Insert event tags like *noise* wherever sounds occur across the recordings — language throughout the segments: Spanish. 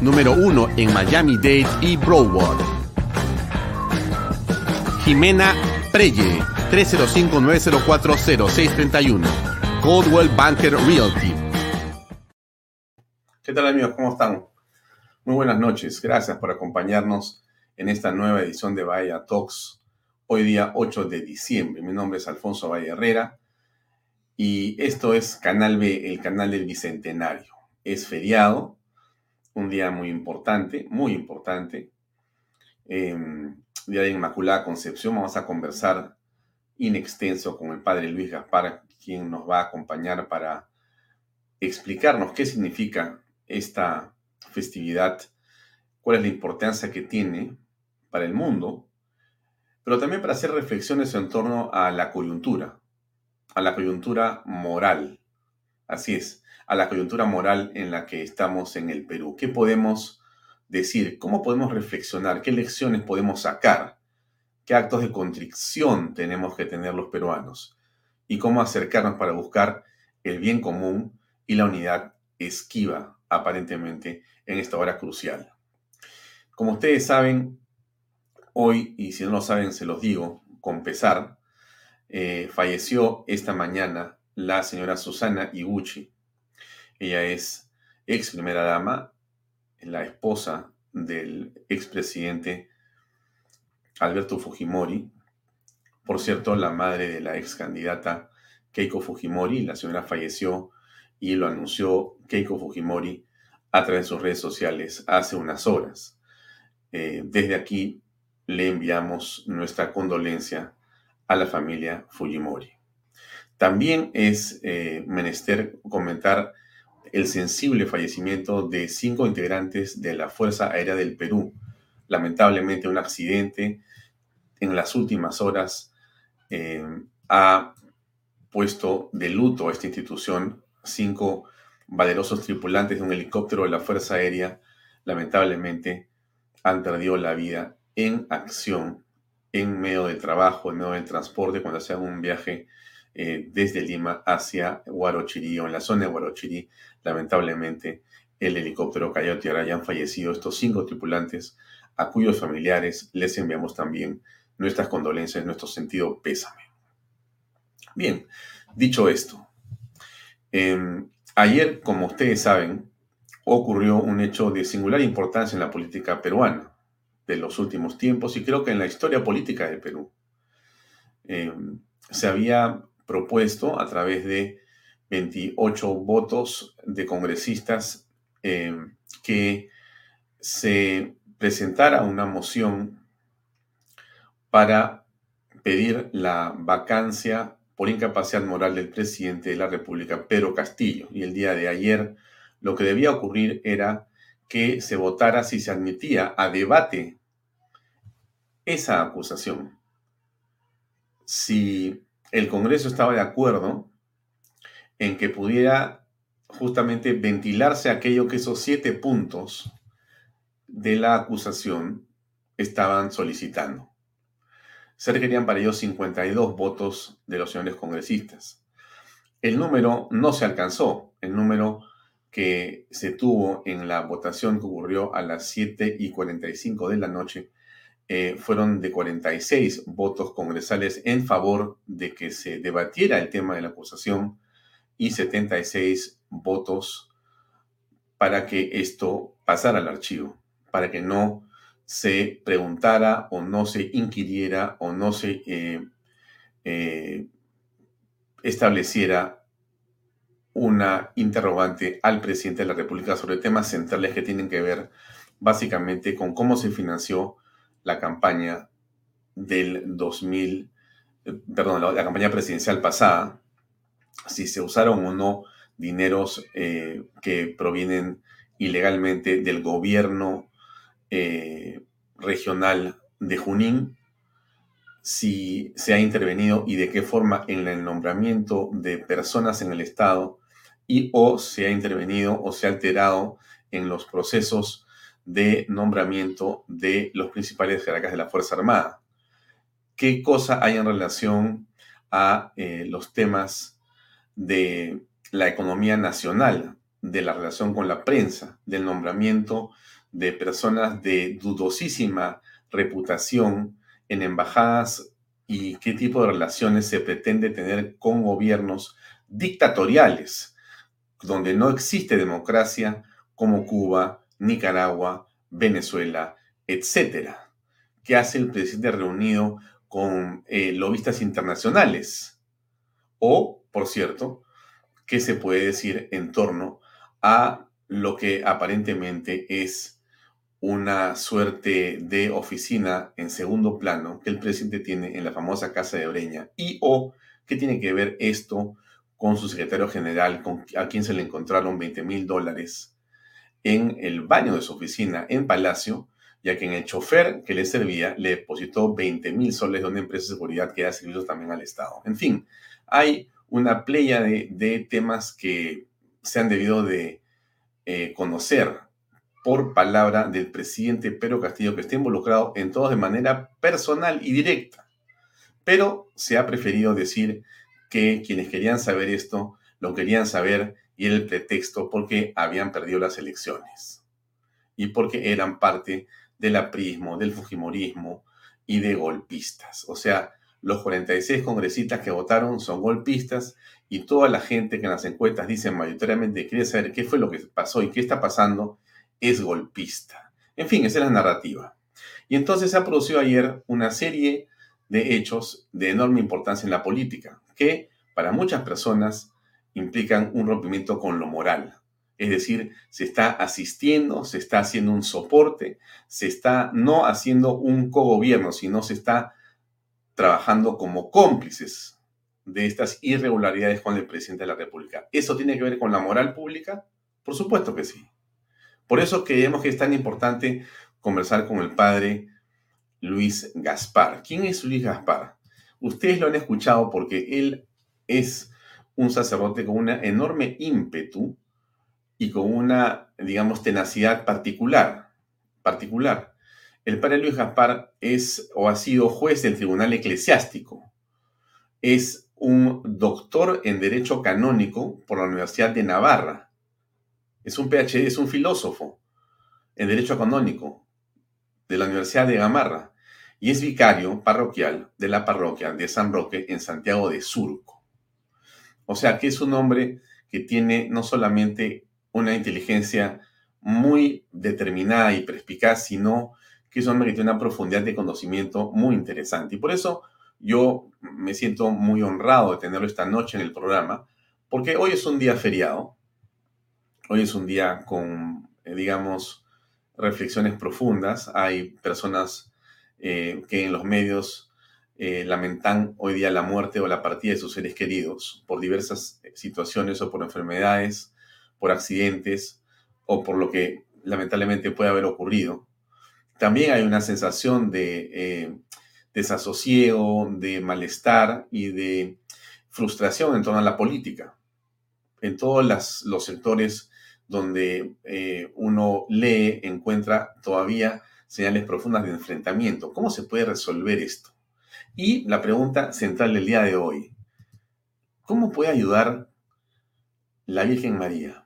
Número uno en Miami-Dade y Broward. Jimena Preye, 305-904-0631. Coldwell Banker Realty. ¿Qué tal amigos? ¿Cómo están? Muy buenas noches. Gracias por acompañarnos en esta nueva edición de Bahía Talks. Hoy día 8 de diciembre. Mi nombre es Alfonso Valle Herrera y esto es Canal B, el canal del Bicentenario. Es feriado, un día muy importante, muy importante. Em, día de Inmaculada Concepción. Vamos a conversar in extenso con el padre Luis Gaspar, quien nos va a acompañar para explicarnos qué significa esta festividad, cuál es la importancia que tiene para el mundo, pero también para hacer reflexiones en torno a la coyuntura, a la coyuntura moral. Así es, a la coyuntura moral en la que estamos en el Perú. ¿Qué podemos decir? ¿Cómo podemos reflexionar? ¿Qué lecciones podemos sacar? ¿Qué actos de contrición tenemos que tener los peruanos? ¿Y cómo acercarnos para buscar el bien común y la unidad esquiva, aparentemente, en esta hora crucial? Como ustedes saben, hoy, y si no lo saben, se los digo con pesar, eh, falleció esta mañana la señora Susana Iguchi. Ella es ex primera dama, la esposa del expresidente Alberto Fujimori. Por cierto, la madre de la ex candidata Keiko Fujimori, la señora falleció y lo anunció Keiko Fujimori a través de sus redes sociales hace unas horas. Eh, desde aquí le enviamos nuestra condolencia a la familia Fujimori. También es eh, menester comentar el sensible fallecimiento de cinco integrantes de la Fuerza Aérea del Perú. Lamentablemente un accidente en las últimas horas eh, ha puesto de luto a esta institución. Cinco valerosos tripulantes de un helicóptero de la Fuerza Aérea lamentablemente han perdido la vida en acción, en medio del trabajo, en medio del transporte, cuando hacían un viaje eh, desde Lima hacia Huarochirí o en la zona de Huarochirí, lamentablemente el helicóptero cayó a tierra y han fallecido estos cinco tripulantes a cuyos familiares les enviamos también nuestras condolencias, nuestro sentido pésame. Bien, dicho esto, em, ayer, como ustedes saben, ocurrió un hecho de singular importancia en la política peruana de los últimos tiempos y creo que en la historia política del Perú. Em, se había propuesto a través de 28 votos de congresistas em, que se presentara una moción para pedir la vacancia por incapacidad moral del presidente de la República, Pedro Castillo. Y el día de ayer lo que debía ocurrir era que se votara si se admitía a debate esa acusación. Si el Congreso estaba de acuerdo en que pudiera justamente ventilarse aquello que esos siete puntos de la acusación estaban solicitando. Se requerían para ello 52 votos de los señores congresistas. El número no se alcanzó, el número que se tuvo en la votación que ocurrió a las 7 y 45 de la noche eh, fueron de 46 votos congresales en favor de que se debatiera el tema de la acusación y 76 votos para que esto pasara al archivo para que no se preguntara o no se inquiriera o no se eh, eh, estableciera una interrogante al presidente de la República sobre temas centrales que tienen que ver básicamente con cómo se financió la campaña del 2000, eh, perdón, la, campaña presidencial pasada, si se usaron o no dineros eh, que provienen ilegalmente del gobierno eh, regional de Junín, si se ha intervenido y de qué forma en el nombramiento de personas en el Estado y o se ha intervenido o se ha alterado en los procesos de nombramiento de los principales jerarcas de la Fuerza Armada. ¿Qué cosa hay en relación a eh, los temas de la economía nacional, de la relación con la prensa, del nombramiento de personas de dudosísima reputación en embajadas y qué tipo de relaciones se pretende tener con gobiernos dictatoriales donde no existe democracia como Cuba, Nicaragua, Venezuela, etc. ¿Qué hace el presidente reunido con eh, lobistas internacionales? O, por cierto, ¿qué se puede decir en torno a lo que aparentemente es una suerte de oficina en segundo plano que el presidente tiene en la famosa Casa de Breña? Y o, ¿qué tiene que ver esto con su secretario general, con, a quien se le encontraron 20 mil dólares en el baño de su oficina en Palacio, ya que en el chofer que le servía le depositó 20 mil soles de una empresa de seguridad que ha servido también al Estado. En fin, hay una playa de, temas que se han debido de eh, conocer por palabra del presidente Pedro Castillo, que está involucrado en todo de manera personal y directa. Pero se ha preferido decir que quienes querían saber esto lo querían saber y el pretexto porque habían perdido las elecciones y porque eran parte del aprismo, del fujimorismo y de golpistas. O sea, los 46 congresistas que votaron son golpistas y toda la gente que en las encuestas dicen mayoritariamente quiere saber qué fue lo que pasó y qué está pasando es golpista. En fin, esa es la narrativa. Y entonces se ha producido ayer una serie de hechos de enorme importancia en la política que para muchas personas implican un rompimiento con lo moral. Es decir, se está asistiendo, se está haciendo un soporte, se está no haciendo un cogobierno, sino se está trabajando como cómplices de estas irregularidades con el presidente de la República. ¿Eso tiene que ver con la moral pública? Por supuesto que sí. Por eso creemos que es tan importante conversar con el padre Luis Gaspar. ¿Quién es Luis Gaspar? Ustedes lo han escuchado porque él es un sacerdote con una enorme ímpetu y con una, digamos, tenacidad particular. particular. El padre Luis Gaspar es o ha sido juez del Tribunal Eclesiástico. Es un doctor en Derecho Canónico por la Universidad de Navarra. Es un PhD, es un filósofo en Derecho Canónico de la Universidad de Gamarra y es vicario parroquial de la parroquia de San Roque en Santiago de Surco. O sea que es un hombre que tiene no solamente una inteligencia muy determinada y perspicaz, sino que es un hombre que tiene una profundidad de conocimiento muy interesante. Y por eso yo me siento muy honrado de tenerlo esta noche en el programa, porque hoy es un día feriado, hoy es un día con, eh, digamos, reflexiones profundas. Hay personas eh, que en los medios eh, lamentan hoy día la muerte o la partida de sus seres queridos por diversas eh, situaciones o por enfermedades, por accidentes o por lo que lamentablemente puede haber ocurrido. También hay una sensación de eh, desasosiego, de malestar y de frustración en torno a la política. En todos los sectores donde uno lee, encuentra todavía señales profundas de enfrentamiento. ¿Cómo se puede resolver esto? Y la pregunta central del día de hoy, ¿cómo puede ayudar la Virgen María?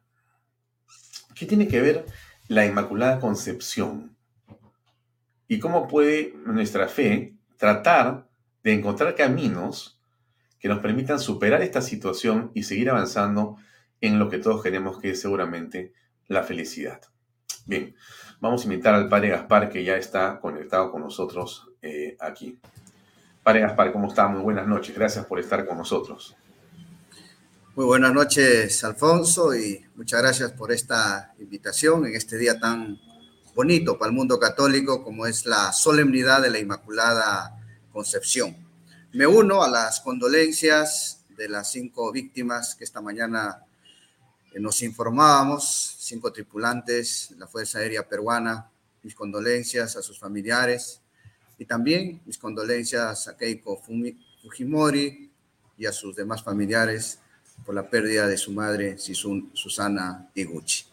¿Qué tiene que ver la Inmaculada Concepción? ¿Y cómo puede nuestra fe tratar de encontrar caminos que nos permitan superar esta situación y seguir avanzando en lo que todos queremos que es seguramente la felicidad? Bien, Vamos a invitar al padre Gaspar que ya está conectado con nosotros eh, aquí. Padre Gaspar, ¿cómo está? Muy buenas noches. Gracias por estar con nosotros. Muy buenas noches, Alfonso, y muchas gracias por esta invitación en este día tan bonito para el mundo católico como es la solemnidad de la Inmaculada Concepción. Me uno a las condolencias de las cinco víctimas que esta mañana eh, nos informábamos, cinco tripulantes de la Fuerza Aérea Peruana. Mis condolencias a sus familiares y también mis condolencias a Keiko Fujimori y a sus demás familiares por la pérdida de su madre, Susana Iguchi.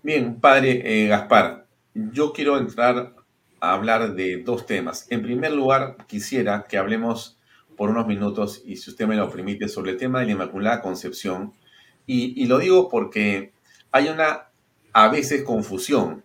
Bien, padre eh, Gaspar, yo quiero entrar a hablar de dos temas. En primer lugar, quisiera que hablemos por unos minutos, y si usted me lo permite, sobre el tema de la Inmaculada Concepción. Y, lo digo porque hay una, a veces, confusión,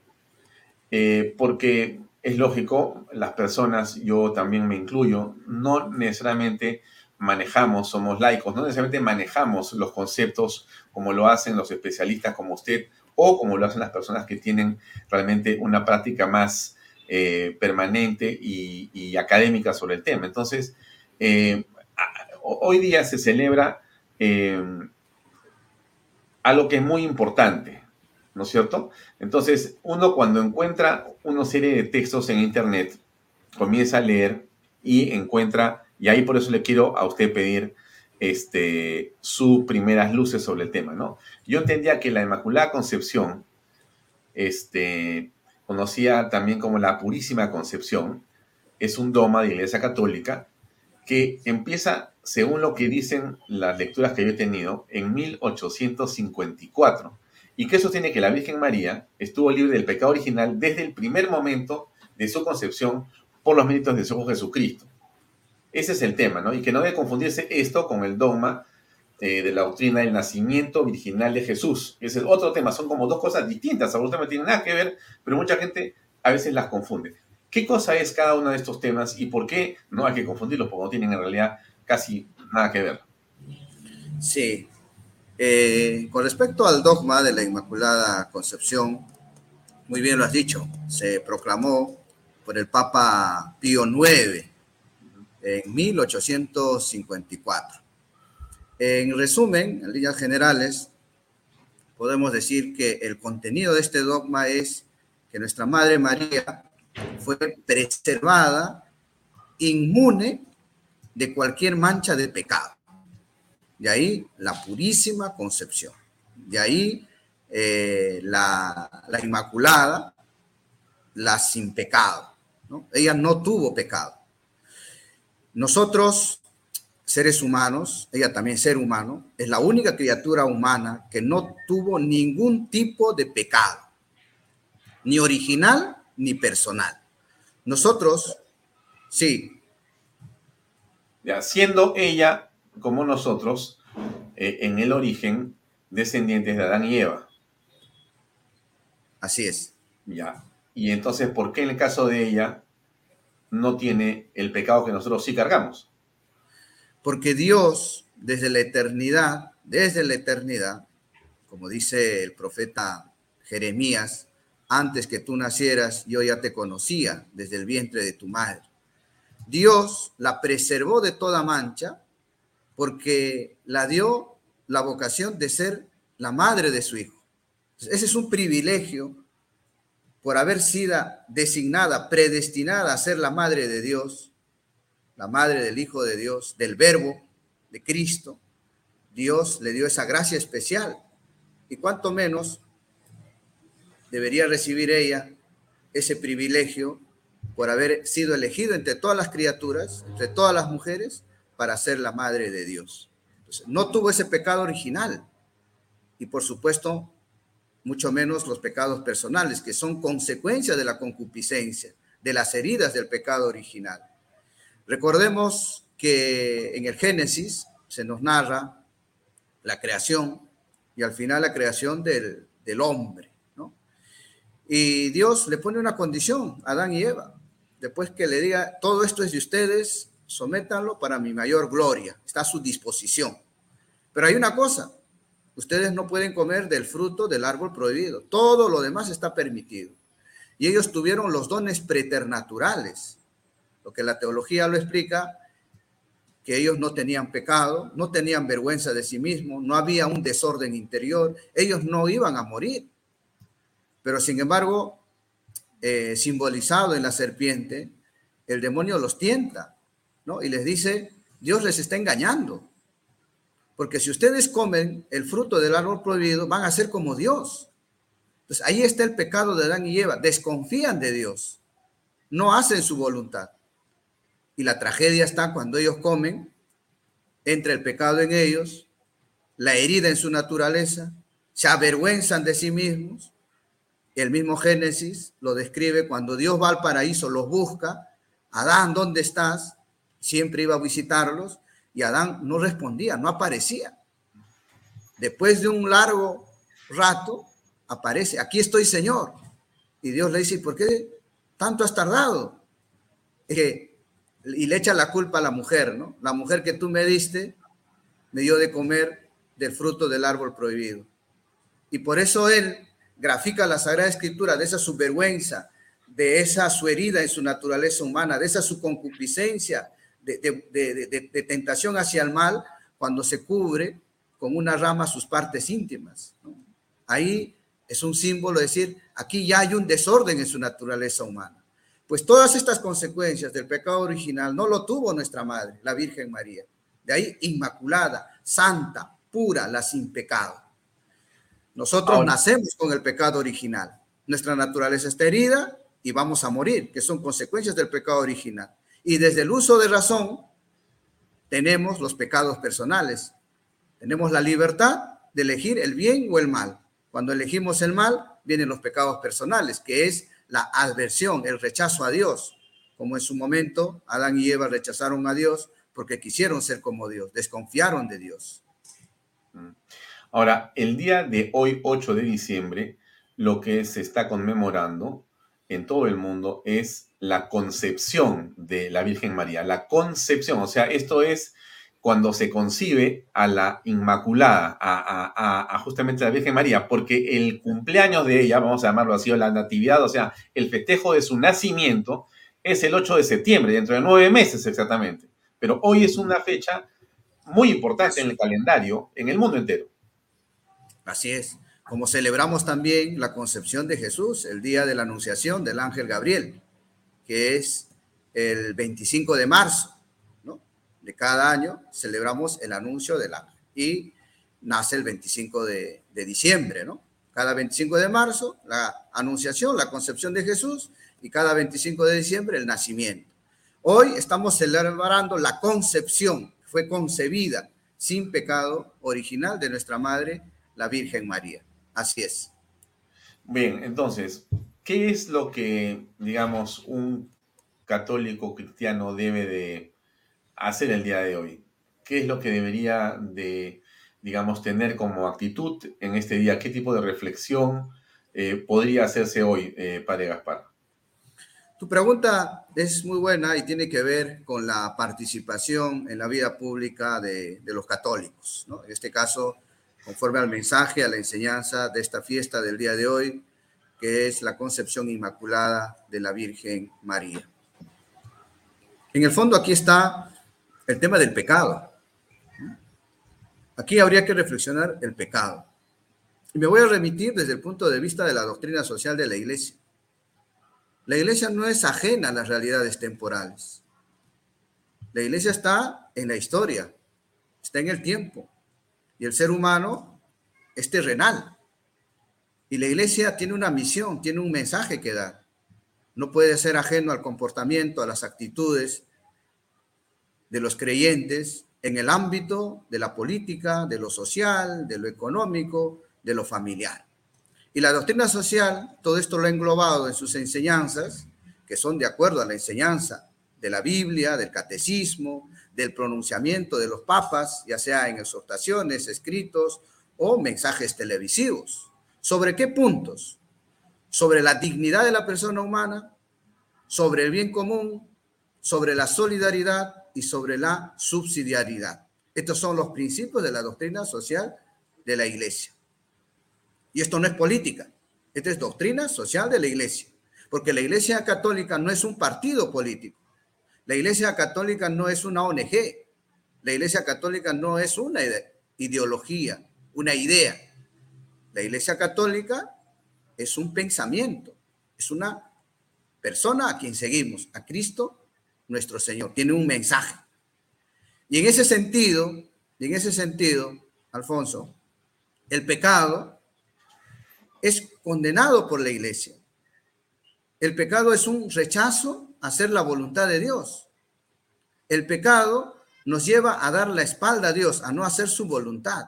eh, porque es lógico, las personas, yo también me incluyo, no necesariamente manejamos, somos laicos, no necesariamente manejamos los conceptos como lo hacen los especialistas como usted o como lo hacen las personas que tienen realmente una práctica más eh, permanente y, académica sobre el tema. Entonces, eh, hoy día se celebra eh, algo que es muy importante, ¿no es cierto? Entonces, uno cuando encuentra una serie de textos en Internet, comienza a leer y encuentra, y ahí por eso le quiero a usted pedir este, sus primeras luces sobre el tema, ¿no? Yo entendía que la Inmaculada Concepción, este, conocía también como la Purísima Concepción, es un dogma de Iglesia Católica que empieza, según lo que dicen las lecturas que yo he tenido, en 1854, y que sostiene que la Virgen María estuvo libre del pecado original desde el primer momento de su concepción por los méritos de su Hijo Jesucristo. Ese es el tema, ¿no? Y que no debe confundirse esto con el dogma eh, de la doctrina del nacimiento virginal de Jesús. Ese es otro tema, son como dos cosas distintas, absolutamente no tienen nada que ver, pero mucha gente a veces las confunde. ¿Qué cosa es cada uno de estos temas y por qué no hay que confundirlos? Porque no tienen en realidad casi nada que ver. Sí. Eh, con respecto al dogma de la Inmaculada Concepción, muy bien lo has dicho, se proclamó por el Papa Pío IX en 1854. En resumen, en líneas generales, podemos decir que el contenido de este dogma es que nuestra Madre María fue preservada inmune de cualquier mancha de pecado. De ahí la purísima concepción. De ahí eh, la, la, Inmaculada, la sin pecado. Ella no tuvo pecado. Nosotros, seres humanos, ella también ser humano, es la única criatura humana que no tuvo ningún tipo de pecado, ni original ni personal. Nosotros, sí. Ya, siendo ella, como nosotros, eh, en el origen, descendientes de Adán y Eva. Así es. Ya. Y entonces, ¿por qué en el caso de ella no tiene el pecado que nosotros sí cargamos? Porque Dios, desde la eternidad, desde la eternidad, como dice el profeta Jeremías, antes que tú nacieras, yo ya te conocía desde el vientre de tu madre. Dios la preservó de toda mancha porque la dio la vocación de ser la madre de su hijo. Ese es un privilegio por haber sido designada, predestinada a ser la madre de Dios, la madre del Hijo de Dios, del Verbo de Cristo. Dios le dio esa gracia especial. Y cuanto menos debería recibir ella ese privilegio por haber sido elegido entre todas las criaturas, entre todas las mujeres, para ser la madre de Dios. no tuvo ese pecado original y por supuesto, mucho menos los pecados personales, que son consecuencia de la concupiscencia, de las heridas del pecado original. Recordemos que en el Génesis se nos narra la creación y al final la creación del, hombre. Y Dios le pone una condición a Adán y Eva. Después que le diga, todo esto es de ustedes, sométanlo para mi mayor gloria. Está a su disposición. Pero hay una cosa, ustedes no pueden comer del fruto del árbol prohibido. Todo lo demás está permitido. Y ellos tuvieron los dones preternaturales, lo que la teología lo explica, que ellos no tenían pecado, no tenían vergüenza de sí mismos, no había un desorden interior, ellos no iban a morir. Pero sin embargo, eh, simbolizado en la serpiente, el demonio los tienta, ¿no? Y les dice, Dios les está engañando. Porque si ustedes comen el fruto del árbol prohibido, van a ser como Dios. Entonces ahí está el pecado de Adán y Eva. Desconfían de Dios. No hacen su voluntad. Y la tragedia está cuando ellos comen, entra el pecado en ellos, la herida en su naturaleza, se avergüenzan de sí mismos. El mismo Génesis lo describe cuando Dios va al paraíso, los busca. Adán, ¿dónde estás? Siempre iba a visitarlos y Adán no respondía, no aparecía. Después de un largo rato, aparece, aquí estoy, Señor. Y Dios le dice, ¿por qué tanto has tardado? y le echa la culpa a la mujer, ¿no? La mujer que tú me diste me dio de comer del fruto del árbol prohibido. Y por eso él grafica la Sagrada Escritura de esa su vergüenza, de esa su herida en su naturaleza humana, de esa su concupiscencia, de, tentación hacia el mal cuando se cubre con una rama sus partes íntimas. Ahí es un símbolo de decir, aquí ya hay un desorden en su naturaleza humana. Pues todas estas consecuencias del pecado original no lo tuvo nuestra madre, la Virgen María. De ahí inmaculada, santa, pura, la sin pecado. Nosotros nacemos con el pecado original. Nuestra naturaleza está herida y vamos a morir, que son consecuencias del pecado original. Y desde el uso de razón tenemos los pecados personales. Tenemos la libertad de elegir el bien o el mal. Cuando elegimos el mal, vienen los pecados personales, que es la adversión, el rechazo a Dios. Como en su momento Adán y Eva rechazaron a Dios porque quisieron ser como Dios, desconfiaron de Dios. Mm. Ahora, el día de hoy, 8 de diciembre, lo que se está conmemorando en todo el mundo es la concepción de la Virgen María, la concepción, o sea, esto es cuando se concibe a la Inmaculada, a, justamente la Virgen María, porque el cumpleaños de ella, vamos a llamarlo así, o la natividad, o sea, el festejo de su nacimiento es el 8 de septiembre, dentro de nueve meses exactamente. Pero hoy es una fecha muy importante en el calendario en el mundo entero. Así es como celebramos también la concepción de Jesús, el día de la anunciación del ángel Gabriel, que es el 25 de marzo, ¿no? De cada año celebramos el anuncio del ángel y nace el 25 de, de diciembre, ¿no? Cada 25 de marzo la anunciación, la concepción de Jesús y cada 25 de diciembre el nacimiento. Hoy estamos celebrando la concepción, fue concebida sin pecado original de nuestra Madre, la Virgen María. Así es. Bien, entonces, ¿qué es lo que, digamos, un católico cristiano debe de hacer el día de hoy? ¿Qué es lo que debería de, digamos, tener como actitud en este día? ¿Qué tipo de reflexión eh, podría hacerse hoy, eh, Padre Gaspar? Tu pregunta es muy buena y tiene que ver con la participación en la vida pública de, los católicos. En este caso, conforme al mensaje, a la enseñanza de esta fiesta del día de hoy, que es la concepción inmaculada de la Virgen María. En el fondo aquí está el tema del pecado. Aquí habría que reflexionar el pecado. Y me voy a remitir desde el punto de vista de la doctrina social de la Iglesia. La Iglesia no es ajena a las realidades temporales. La Iglesia está en la historia, está en el tiempo, y el ser humano es terrenal. Y la iglesia tiene una misión, tiene un mensaje que dar. No puede ser ajeno al comportamiento, a las actitudes de los creyentes en el ámbito de la política, de lo social, de lo económico, de lo familiar. Y la doctrina social, todo esto lo ha englobado en sus enseñanzas, que son de acuerdo a la enseñanza de la Biblia, del catecismo, del pronunciamiento de los papas, ya sea en exhortaciones, escritos o mensajes televisivos. ¿Sobre qué puntos? Sobre la dignidad de la persona humana, sobre el bien común, sobre la solidaridad y sobre la subsidiariedad. Estos son los principios de la doctrina social de la iglesia. Y esto no es política, esto es doctrina social de la iglesia, porque la iglesia católica no es un partido político, la iglesia católica no es una ONG, la iglesia católica no es una ideología, una idea. La iglesia católica es un pensamiento, es una persona a quien seguimos, a Cristo nuestro Señor. Tiene un mensaje. Y en ese sentido, y en ese sentido, Alfonso, el pecado es condenado por la iglesia. El pecado es un rechazo a hacer la voluntad de Dios. El pecado nos lleva a dar la espalda a Dios, a no hacer su voluntad,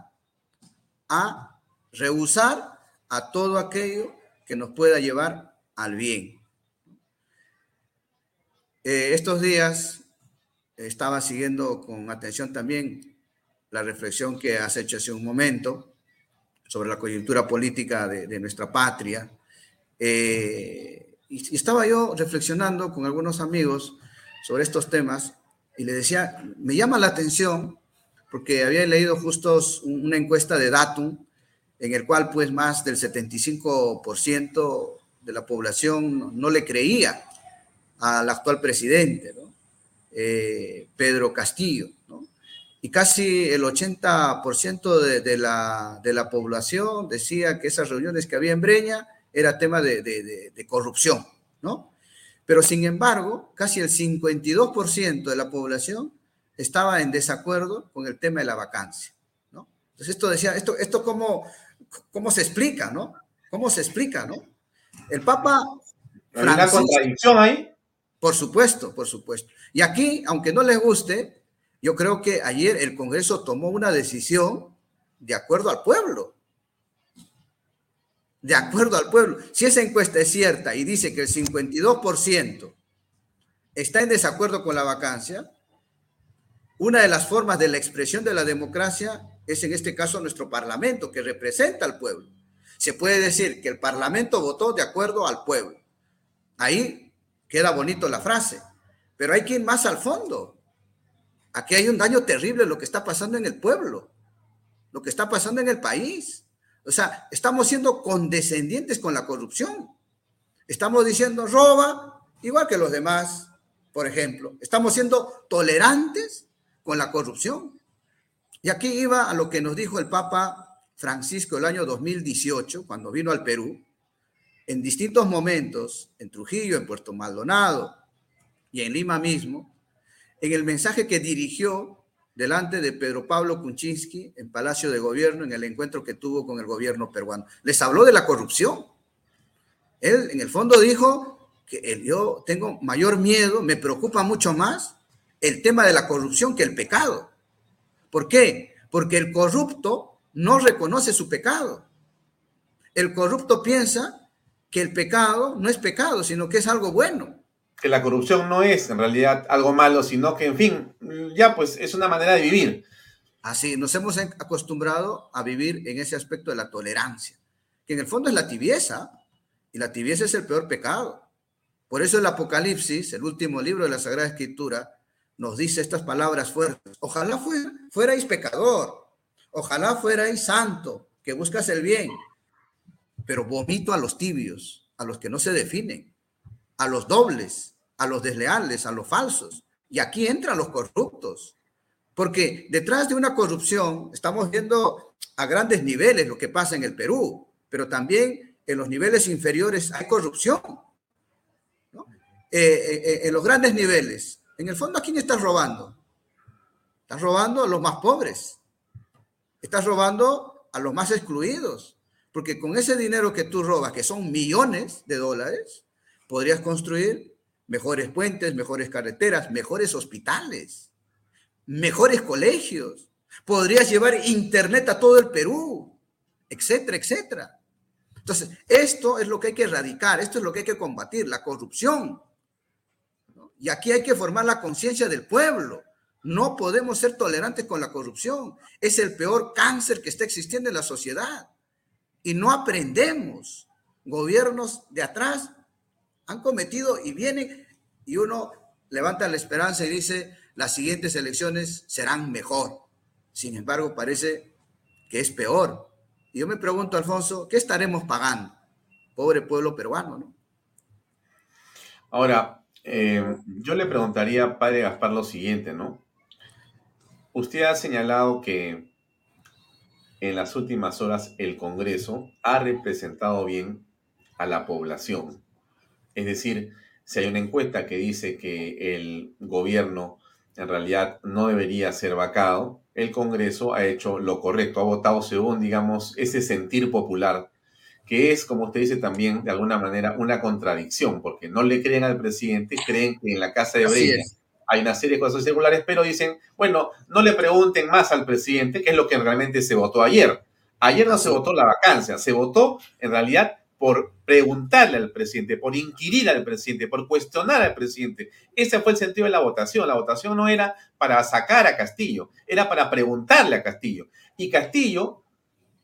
a rehusar a todo aquello que nos pueda llevar al bien. Eh, estos días estaba siguiendo con atención también la reflexión que has hecho hace un momento sobre la coyuntura política de, nuestra patria. Eh, y, estaba yo reflexionando con algunos amigos sobre estos temas y le decía, me llama la atención porque había leído justo una encuesta de Datum en el cual pues más del 75% de la población no le creía al actual presidente, eh, Pedro Castillo. Y casi el 80% de, la, de la población decía que esas reuniones que había en Breña era tema de, corrupción, ¿no? Pero sin embargo, casi el 52% de la población estaba en desacuerdo con el tema de la vacancia, ¿no? Entonces esto decía, esto, esto cómo se explica, ¿no? ¿Cómo se explica, ¿no? El Papa... ¿Hay una contradicción ahí? Por supuesto, por supuesto. Y aquí, aunque no les guste, yo creo que ayer el Congreso tomó una decisión de acuerdo al pueblo. De acuerdo al pueblo. Si esa encuesta es cierta y dice que el 52% está en desacuerdo con la vacancia, una de las formas de la expresión de la democracia es en este caso nuestro Parlamento, que representa al pueblo. Se puede decir que el Parlamento votó de acuerdo al pueblo. Ahí Queda bonito la frase, pero hay que ir más al fondo. Aquí hay un daño terrible lo que está pasando en el pueblo, lo que está pasando en el país. O sea, estamos siendo condescendientes con la corrupción. Estamos diciendo roba igual que los demás, por ejemplo. Estamos siendo tolerantes con la corrupción. Y aquí iba a lo que nos dijo el Papa Francisco el año 2018, cuando vino al Perú, en distintos momentos, en Trujillo, en Puerto Maldonado y en Lima mismo, en el mensaje que dirigió delante de Pedro Pablo Kuczynski en Palacio de Gobierno, en el encuentro que tuvo con el gobierno peruano. Les habló de la corrupción. Él, en el fondo, dijo que yo tengo mayor miedo, me preocupa mucho más el tema de la corrupción que el pecado. ¿Por qué? Porque el corrupto no reconoce su pecado. El corrupto piensa que el pecado no es pecado, sino que es algo bueno. Que la corrupción no es en realidad algo malo, sino que, en fin, ya pues es una manera de vivir. Así, nos hemos acostumbrado a vivir en ese aspecto de la tolerancia, que en el fondo es la tibieza, y la tibieza es el peor pecado. Por eso el Apocalipsis, el último libro de la Sagrada Escritura, nos dice estas palabras fuertes. Ojalá fuerais pecador, ojalá fuerais santo, que buscas el bien, pero vomito a los tibios, a los que no se definen, a los dobles, a los desleales, a los falsos. Y aquí entran los corruptos. Porque detrás de una corrupción estamos viendo a grandes niveles lo que pasa en el Perú, pero también en los niveles inferiores hay corrupción. Eh, eh, eh, en los grandes niveles, en el fondo, ¿a quién estás robando? Estás robando a los más pobres. Estás robando a los más excluidos. Porque con ese dinero que tú robas, que son millones de dólares, podrías construir mejores puentes, mejores carreteras, mejores hospitales, mejores colegios. Podrías llevar internet a todo el Perú, etcétera, etcétera. Entonces, esto es lo que hay que erradicar, esto es lo que hay que combatir, la corrupción. Y aquí hay que formar la conciencia del pueblo. No podemos ser tolerantes con la corrupción. Es el peor cáncer que está existiendo en la sociedad y no aprendemos. Gobiernos de atrás han cometido y vienen y uno levanta la esperanza y dice, las siguientes elecciones serán mejor. Sin embargo, parece que es peor. Y yo me pregunto, Alfonso, ¿qué estaremos pagando? Pobre pueblo peruano, ¿no? Ahora, eh, yo le preguntaría, padre Gaspar, lo siguiente, ¿no? Usted ha señalado que en las últimas horas el Congreso ha representado bien a la población. Es decir, si hay una encuesta que dice que el gobierno en realidad no debería ser vacado, el Congreso ha hecho lo correcto, ha votado según, digamos, ese sentir popular, que es, como usted dice también, de alguna manera, una contradicción, porque no le creen al presidente, creen que en la Casa de Breña hay una serie de cosas irregulares, pero dicen, bueno, no le pregunten más al presidente, que es lo que realmente se votó ayer. Ayer no se votó la vacancia, se votó en realidad por preguntarle al presidente, por inquirir al presidente, por cuestionar al presidente. Ese fue el sentido de la votación. La votación no era para sacar a Castillo, era para preguntarle a Castillo. Y Castillo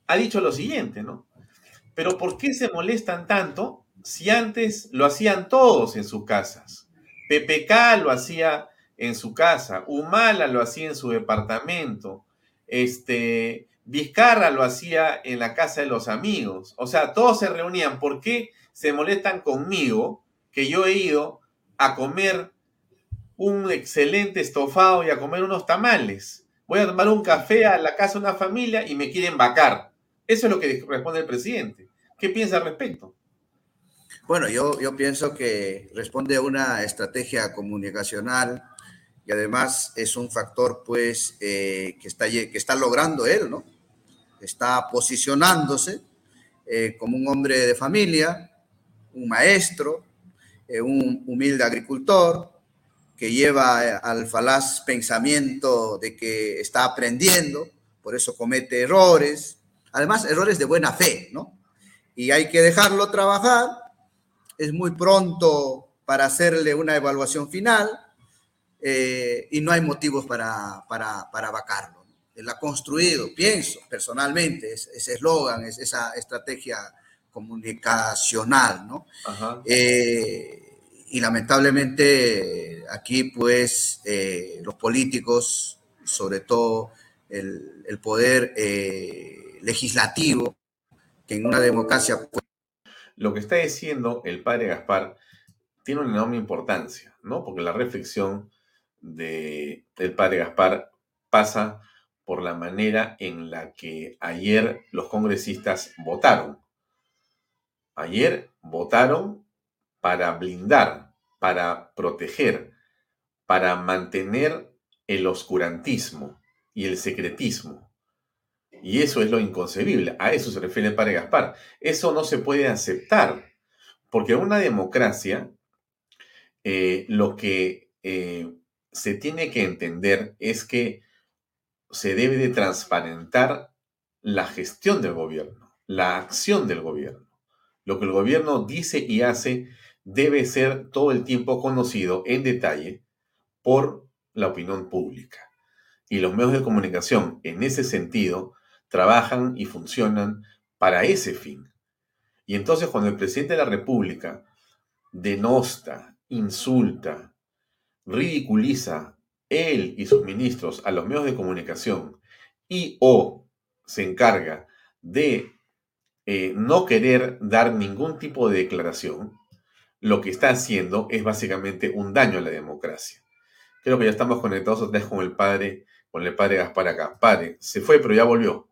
ha dicho lo siguiente, ¿no? Pero ¿por qué se molestan tanto si antes lo hacían todos en sus casas? PPK lo hacía en su casa, Humala lo hacía en su departamento, este, Vizcarra lo hacía en la casa de los amigos. O sea, todos se reunían. ¿Por qué se molestan conmigo que yo he ido a comer un excelente estofado y a comer unos tamales? Voy a tomar un café a la casa de una familia y me quieren vacar. Eso es lo que responde el presidente. ¿Qué piensa al respecto? Bueno, yo, yo pienso que responde a una estrategia comunicacional y además es un factor pues eh, que, está, que está logrando él, ¿no? está posicionándose eh, como un hombre de familia, un maestro, eh, un humilde agricultor, que lleva al falaz pensamiento de que está aprendiendo, por eso comete errores, además errores de buena fe, ¿no? Y hay que dejarlo trabajar, es muy pronto para hacerle una evaluación final y no hay motivos para, para, para vacarlo él ha construido, pienso personalmente, ese eslogan, es, esa estrategia comunicacional, ¿no? Eh, y lamentablemente aquí, pues, eh, los políticos, sobre todo el, poder eh, legislativo, que en una democracia... Lo que está diciendo el padre Gaspar tiene una enorme importancia, ¿no? Porque la reflexión del padre Gaspar pasa por la manera en la que ayer los congresistas votaron. Ayer votaron para blindar, para proteger, para mantener el oscurantismo y el secretismo. Y eso es lo inconcebible. A eso se refiere el padre Gaspar. Eso no se puede aceptar, porque en una democracia eh, lo que eh, se tiene que entender es que se debe de transparentar la gestión del gobierno, la acción del gobierno. Lo que el gobierno dice y hace debe ser todo el tiempo conocido en detalle por la opinión pública. Y los medios de comunicación, en ese sentido, trabajan y funcionan para ese fin. Y entonces cuando el presidente de la República denosta, insulta, ridiculiza él y sus ministros a los medios de comunicación y o se encarga de eh, no querer dar ningún tipo de declaración, lo que está haciendo es básicamente un daño a la democracia. Creo que ya estamos conectados otra vez con el padre, con el padre Gaspar acá. Padre, se fue, pero ya volvió.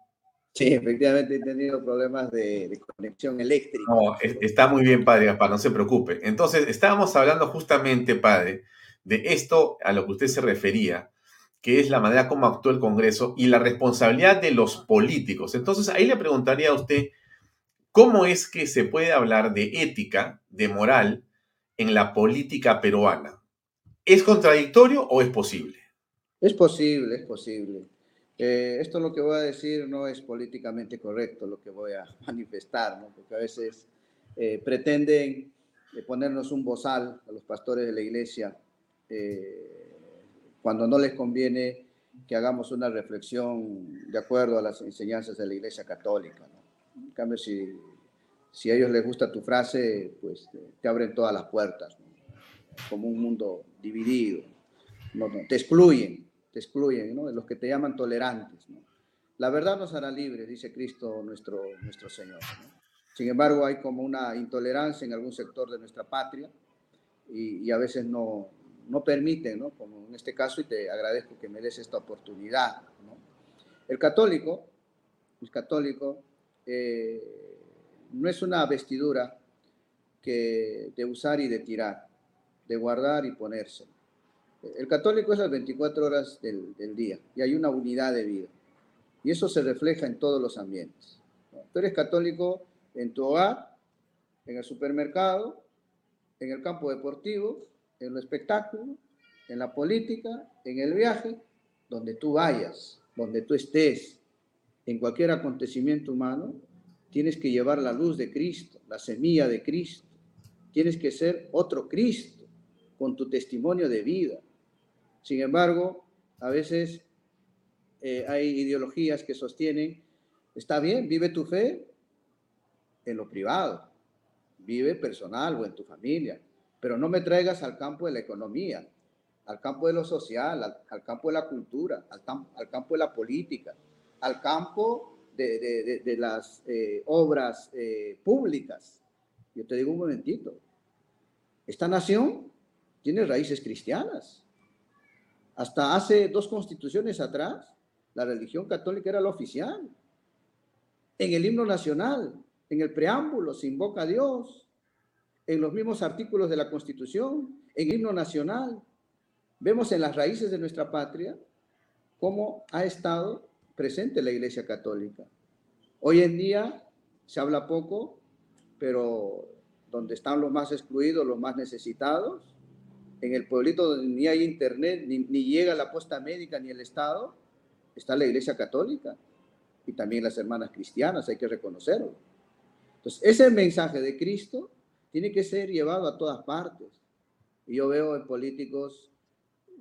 Sí, efectivamente he tenido problemas de, conexión eléctrica. No, está muy bien, padre Gaspar, no se preocupe. Entonces, estábamos hablando justamente, padre, de esto a lo que usted se refería, que es la manera como actuó el Congreso y la responsabilidad de los políticos. Entonces, ahí le preguntaría a usted, ¿cómo es que se puede hablar de ética, de moral, en la política peruana? ¿Es contradictorio o es posible? Es posible, es posible. Eh, esto lo que voy a decir no es políticamente correcto, lo que voy a *laughs* manifestar, ¿no? porque a veces eh, pretenden eh, ponernos un bozal a los pastores de la iglesia eh, cuando no les conviene que hagamos una reflexión de acuerdo a las enseñanzas de la Iglesia Católica. En cambio, si, si a ellos les gusta tu frase, pues te, abren todas las puertas, como un mundo dividido. No, te excluyen, te excluyen, ¿no? los que te llaman tolerantes. La verdad nos hará libres, dice Cristo nuestro, nuestro Señor. Sin embargo, hay como una intolerancia en algún sector de nuestra patria y, a veces no, no permiten, ¿no? como en este caso, y te agradezco que me des esta oportunidad. El católico, el católico eh, no es una vestidura que de usar y de tirar, de guardar y ponerse. El católico es las 24 horas del, día y hay una unidad de vida. Y eso se refleja en todos los ambientes. Tú eres católico en tu hogar, en el supermercado, en el campo deportivo, en el espectáculo, en la política, en el viaje, donde tú vayas, donde tú estés, en cualquier acontecimiento humano, tienes que llevar la luz de Cristo, la semilla de Cristo. Tienes que ser otro Cristo con tu testimonio de vida. Sin embargo, a veces eh, hay ideologías que sostienen, está bien, vive tu fe en lo privado, vive personal o en tu familia, pero no me traigas al campo de la economía, al campo de lo social, al, campo de la cultura, al, campo de la política, al campo de, las eh, obras eh, públicas. Yo te digo un momentito, esta nación tiene raíces cristianas. Hasta hace dos constituciones atrás, la religión católica era la oficial. En el himno nacional, en el preámbulo, se invoca a Dios. En los mismos artículos de la Constitución, en el himno nacional, vemos en las raíces de nuestra patria cómo ha estado presente la Iglesia Católica. Hoy en día se habla poco, pero donde están los más excluidos, los más necesitados, en el pueblito donde ni hay internet, ni, ni llega la posta médica, ni el Estado, está la Iglesia Católica y también las hermanas cristianas, hay que reconocerlo. Entonces, ese mensaje de Cristo tiene que ser llevado a todas partes. Y yo veo en políticos,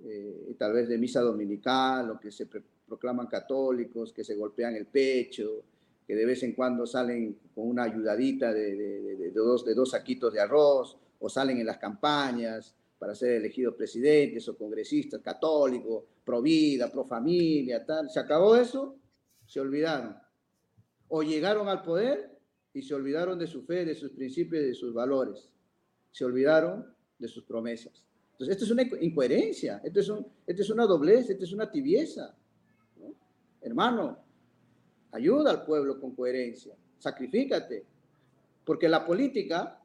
eh, tal vez de misa dominical, o que se proclaman católicos, que se golpean el pecho, que de vez en cuando salen con una ayudadita de, de, dos, de dos saquitos de arroz, o salen en las campañas para ser elegidos presidentes o congresistas católicos, pro vida, pro familia, tal. Se acabó eso, se olvidaron. O llegaron al poder y se olvidaron de su fe, de sus principios, de sus valores. Se olvidaron de sus promesas. Entonces, esto es una incoherencia, esto es, un, esto es una doblez, esto es una tibieza. Hermano, ayuda al pueblo con coherencia, sacrifícate, porque la política,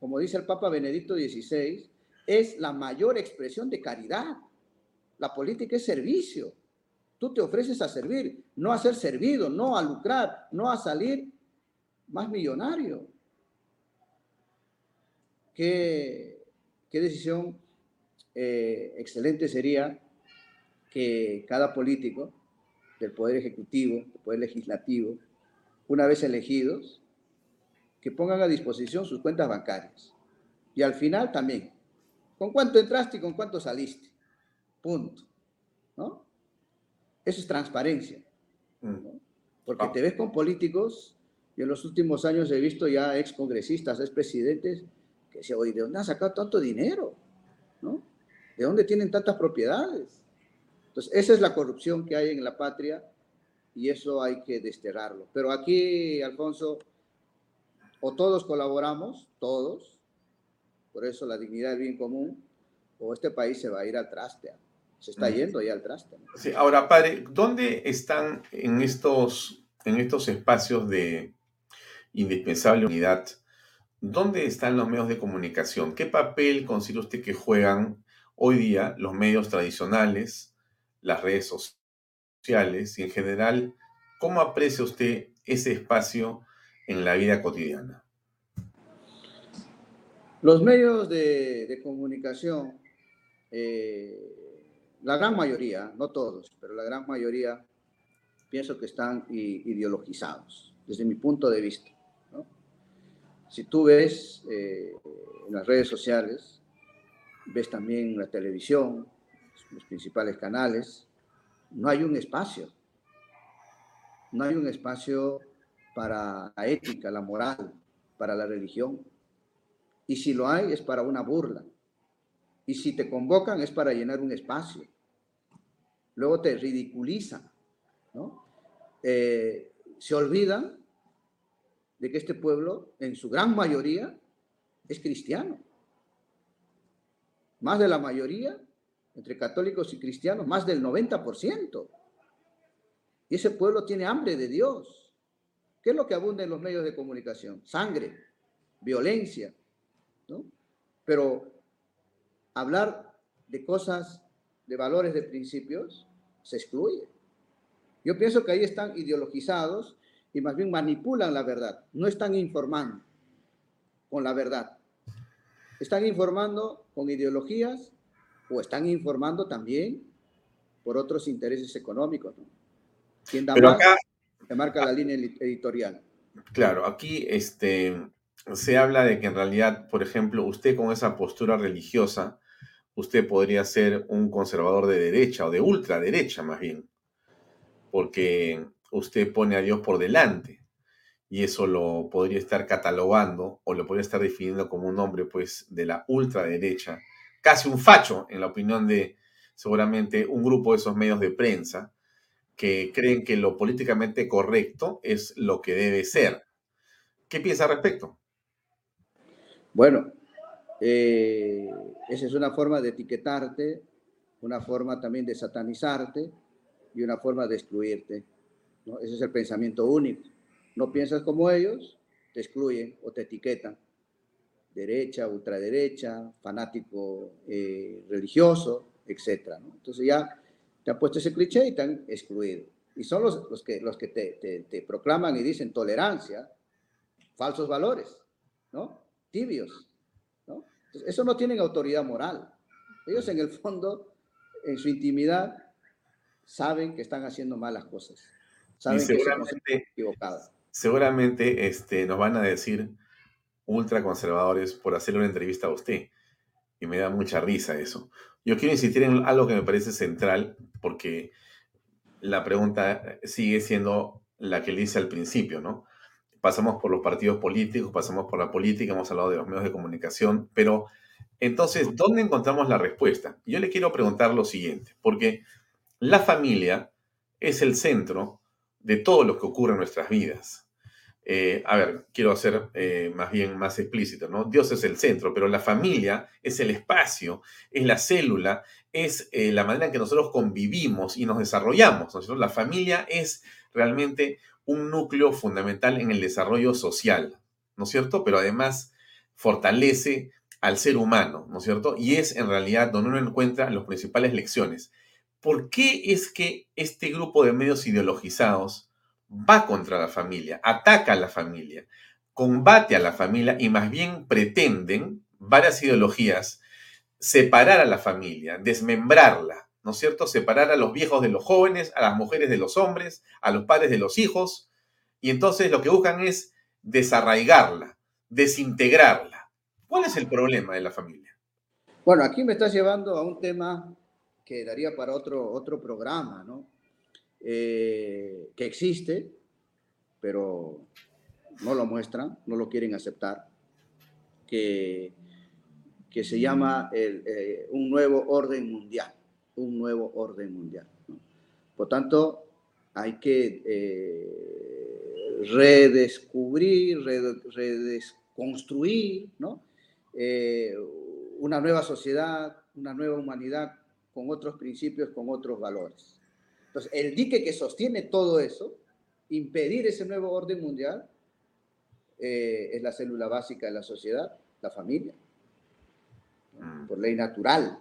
como dice el Papa Benedicto XVI, es la mayor expresión de caridad. La política es servicio. Tú te ofreces a servir, no a ser servido, no a lucrar, no a salir más millonario. Qué, qué decisión eh, excelente sería que cada político del Poder Ejecutivo, del Poder Legislativo, una vez elegidos, que pongan a disposición sus cuentas bancarias. Y al final también, ¿con cuánto entraste y con cuánto saliste? Punto. ¿No? Eso es transparencia. Mm. Porque ah. te ves con políticos, y en los últimos años he visto ya ex congresistas, ex presidentes, que decían, oye, ¿de dónde han sacado tanto dinero? ¿No? ¿De dónde tienen tantas propiedades? Entonces, esa es la corrupción que hay en la patria y eso hay que desterrarlo. Pero aquí, Alfonso, o todos colaboramos, todos, por eso la dignidad del bien común, o este país se va a ir al traste. Se está yendo ya al traste. Sí, ahora, padre, ¿dónde están en estos, en estos espacios de indispensable unidad? ¿Dónde están los medios de comunicación? ¿Qué papel considera usted que juegan hoy día los medios tradicionales, las redes sociales y en general, cómo aprecia usted ese espacio en la vida cotidiana? Los medios de, comunicación, eh, la gran mayoría, no todos, pero la gran mayoría, pienso que están ideologizados, desde mi punto de vista. Si tú ves eh, en las redes sociales, ves también la televisión, los principales canales, no hay un espacio. No hay un espacio para la ética, la moral, para la religión. Y si lo hay, es para una burla. Y si te convocan, es para llenar un espacio. Luego te ridiculizan, ¿no? eh, se olvidan de que este pueblo, en su gran mayoría, es cristiano. Más de la mayoría, entre católicos y cristianos, más del 90%. Y ese pueblo tiene hambre de Dios. ¿Qué es lo que abunda en los medios de comunicación? Sangre, violencia, ¿no? Pero hablar de cosas, de valores, de principios, se excluye. Yo pienso que ahí están ideologizados y más bien manipulan la verdad. No están informando con la verdad. Están informando con ideologías o están informando también por otros intereses económicos. ¿no? Quien da Pero acá, marca la línea editorial. Claro, aquí este, se habla de que en realidad, por ejemplo, usted con esa postura religiosa, usted podría ser un conservador de derecha o de ultraderecha más bien, porque usted pone a Dios por delante y eso lo podría estar catalogando o lo podría estar definiendo como un hombre pues de la ultraderecha, casi un facho en la opinión de seguramente un grupo de esos medios de prensa que creen que lo políticamente correcto es lo que debe ser. ¿Qué piensa al respecto? Bueno, eh, esa es una forma de etiquetarte, una forma también de satanizarte y una forma de excluirte. ¿no? Ese es el pensamiento único. No piensas como ellos, te excluyen o te etiquetan. Derecha, ultraderecha, fanático eh, religioso, etc. Entonces ya te han puesto ese cliché y te han excluido. Y son los, los que, los que te, te, proclaman y dicen tolerancia, falsos valores, ¿no? Tibios, ¿no? eso no tienen autoridad moral. Ellos en el fondo, en su intimidad, saben que están haciendo malas cosas. Saben que están equivocadas. Seguramente este, nos van a decir ultraconservadores por hacerle una entrevista a usted. Y me da mucha risa eso. Yo quiero insistir en algo que me parece central, porque la pregunta sigue siendo la que le hice al principio, ¿no? Pasamos por los partidos políticos, pasamos por la política, hemos hablado de los medios de comunicación, pero entonces, ¿dónde encontramos la respuesta? Yo le quiero preguntar lo siguiente, porque la familia es el centro de todo lo que ocurre en nuestras vidas. Eh, a ver, quiero ser eh, más bien más explícito, ¿no? Dios es el centro, pero la familia es el espacio, es la célula, es eh, la manera en que nosotros convivimos y nos desarrollamos. ¿no? La familia es realmente un núcleo fundamental en el desarrollo social, ¿no es cierto? Pero además fortalece al ser humano, ¿no es cierto? Y es en realidad donde uno encuentra las principales lecciones. ¿Por qué es que este grupo de medios ideologizados va contra la familia, ataca a la familia, combate a la familia y más bien pretenden varias ideologías separar a la familia, desmembrarla, ¿no es cierto? Separar a los viejos de los jóvenes, a las mujeres de los hombres, a los padres de los hijos, y entonces lo que buscan es desarraigarla, desintegrarla. ¿Cuál es el problema de la familia? Bueno, aquí me estás llevando a un tema que daría para otro, otro programa, ¿no? Eh, que existe, pero no lo muestran, no lo quieren aceptar, que, que se llama eh, un nuevo orden mundial, un nuevo orden mundial. Por tanto, hay que eh, redescubrir, redesconstruir, ¿no? una nueva sociedad, una nueva humanidad con otros principios, con otros valores. Entonces, el dique que sostiene todo eso, impedir ese nuevo orden mundial, eh, es la célula básica de la sociedad, la familia. Mm. Por ley natural,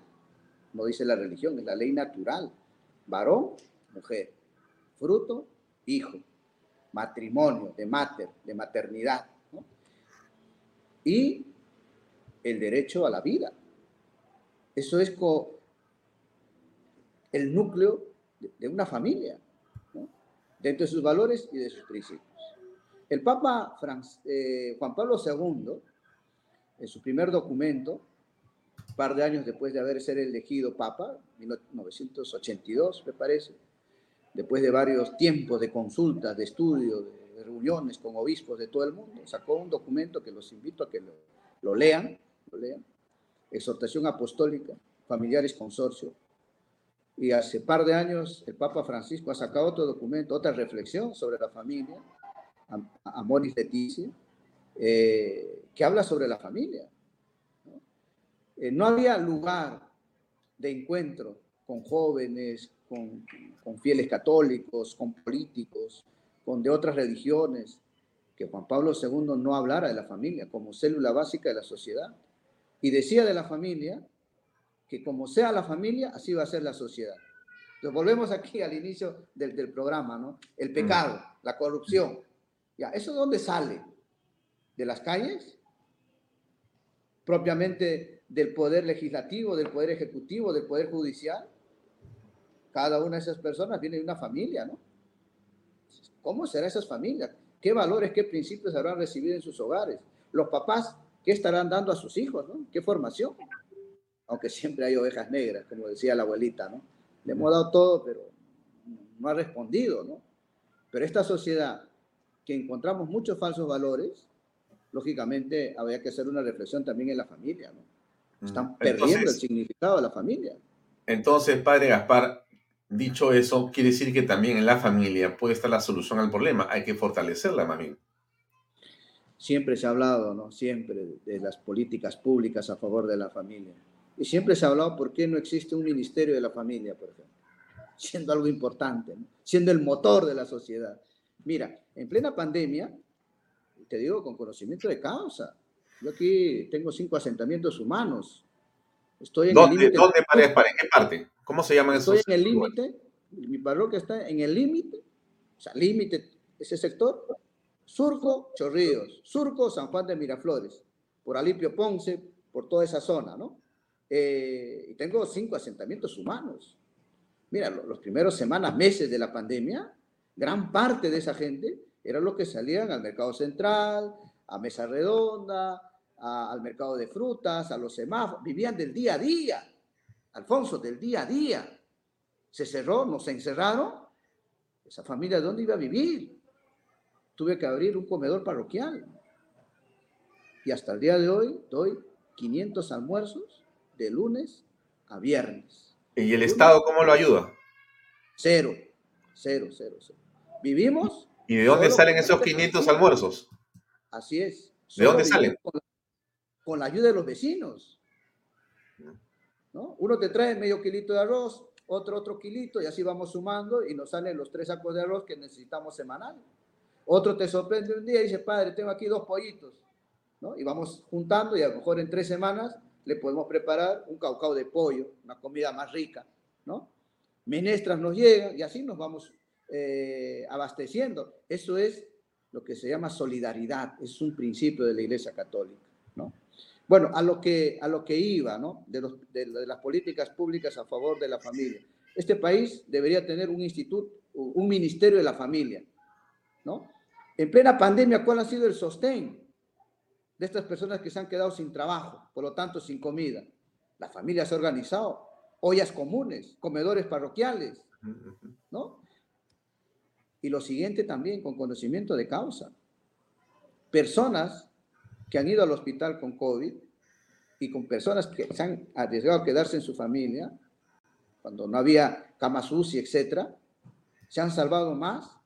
no dice la religión, es la ley natural. Varón, mujer. Fruto, hijo. Matrimonio, de mater, de maternidad. Y el derecho a la vida. Eso es el núcleo de una familia, dentro de sus valores y de sus principios. El Papa eh, Juan Pablo II, en su primer documento, par de años después de haber sido elegido Papa, 1982 me parece, después de varios tiempos de consultas, de estudio, de reuniones con obispos de todo el mundo, sacó un documento que los invito a que lo, lo lean, Exhortación Apostólica, Familiares Consorcio, Y hace par de años el Papa Francisco ha sacado otro documento, otra reflexión sobre la familia, Amoris Leticia, eh, que habla sobre la familia. ¿No? Eh, no había lugar de encuentro con jóvenes, con, con, fieles católicos, con políticos, con de otras religiones, que Juan Pablo II no hablara de la familia como célula básica de la sociedad. Y decía de la familia que como sea la familia, así va a ser la sociedad. Entonces volvemos aquí al inicio del, del programa, ¿no? El pecado, la corrupción. Ya, ¿eso de dónde sale? ¿De las calles? ¿Propiamente del poder legislativo, del poder ejecutivo, del poder judicial? Cada una de esas personas viene de una familia, ¿no? ¿Cómo serán esas familias? ¿Qué valores, qué principios habrán recibido en sus hogares? Los papás, ¿qué estarán dando a sus hijos, ¿no? ¿Qué formación? aunque siempre hay ovejas negras, como decía la abuelita, ¿no? Le hemos dado todo, pero no ha respondido, ¿no? Pero esta sociedad que encontramos muchos falsos valores, lógicamente habría que hacer una reflexión también en la familia, ¿no? Mm. Están perdiendo el significado de la familia. Entonces, padre Gaspar, dicho eso, quiere decir que también en la familia puede estar la solución al problema. Hay que fortalecerla, más Siempre se ha hablado, ¿no? Siempre de las políticas públicas a favor de la familia. Y siempre se ha hablado por qué no existe un ministerio de la familia, por ejemplo, siendo algo importante, siendo el motor de la sociedad. Mira, en plena pandemia, te digo con conocimiento de causa, yo aquí tengo cinco asentamientos humanos. Estoy en ¿Dónde, el ¿Dónde para, ¿En qué parte? ¿Cómo se llaman esos? Estoy en el límite, mi parroquia está en el límite, o sea, límite, ese sector, Surco, Chorrillos, Surco, San Juan de Miraflores, por Alipio Ponce, por toda esa zona, ¿no? Eh, y tengo cinco asentamientos humanos. Mira, los primeros semanas, meses de la pandemia, gran parte de esa gente eran los que salían al mercado central, a mesa redonda, al mercado de frutas, a los semáforos, vivían del día a día. Alfonso, del día a día. Se cerró, nos encerraron. Esa familia, ¿dónde iba a vivir? Tuve que abrir un comedor parroquial. Y hasta el día de hoy doy 500 almuerzos de lunes a viernes. ¿Y el Estado cómo lo ayuda? Cero, cero, cero, cero. Vivimos. ¿Y de dónde salen esos 500 almuerzos? Así es. ¿De dónde salen? Con la, ayuda de los vecinos. ¿no? Uno te trae medio kilito de arroz, otro otro kilito, y así vamos sumando y nos salen los tres sacos de arroz que necesitamos semanal. Otro te sorprende un día y dice, padre, tengo aquí dos pollitos. ¿no? Y vamos juntando y a lo mejor en tres semanas le podemos preparar un caucao de pollo, una comida más rica, ¿no? Menestras nos llegan y así nos vamos eh, abasteciendo. Eso es lo que se llama solidaridad, es un principio de la Iglesia Católica. Bueno, a lo que, a lo que iba, ¿no? De, de, las políticas públicas a favor de la familia. Este país debería tener un instituto, un ministerio de la familia, ¿no? En plena pandemia, ¿cuál ha sido el sostén? de estas personas que se han quedado sin trabajo, por lo tanto sin comida. La familia se ha organizado, ollas comunes, comedores parroquiales, ¿no? Y lo siguiente también, con conocimiento de causa. Personas que han ido al hospital con COVID y con personas que se han arriesgado a quedarse en su familia, cuando no había cama sucia, etcétera, se han salvado más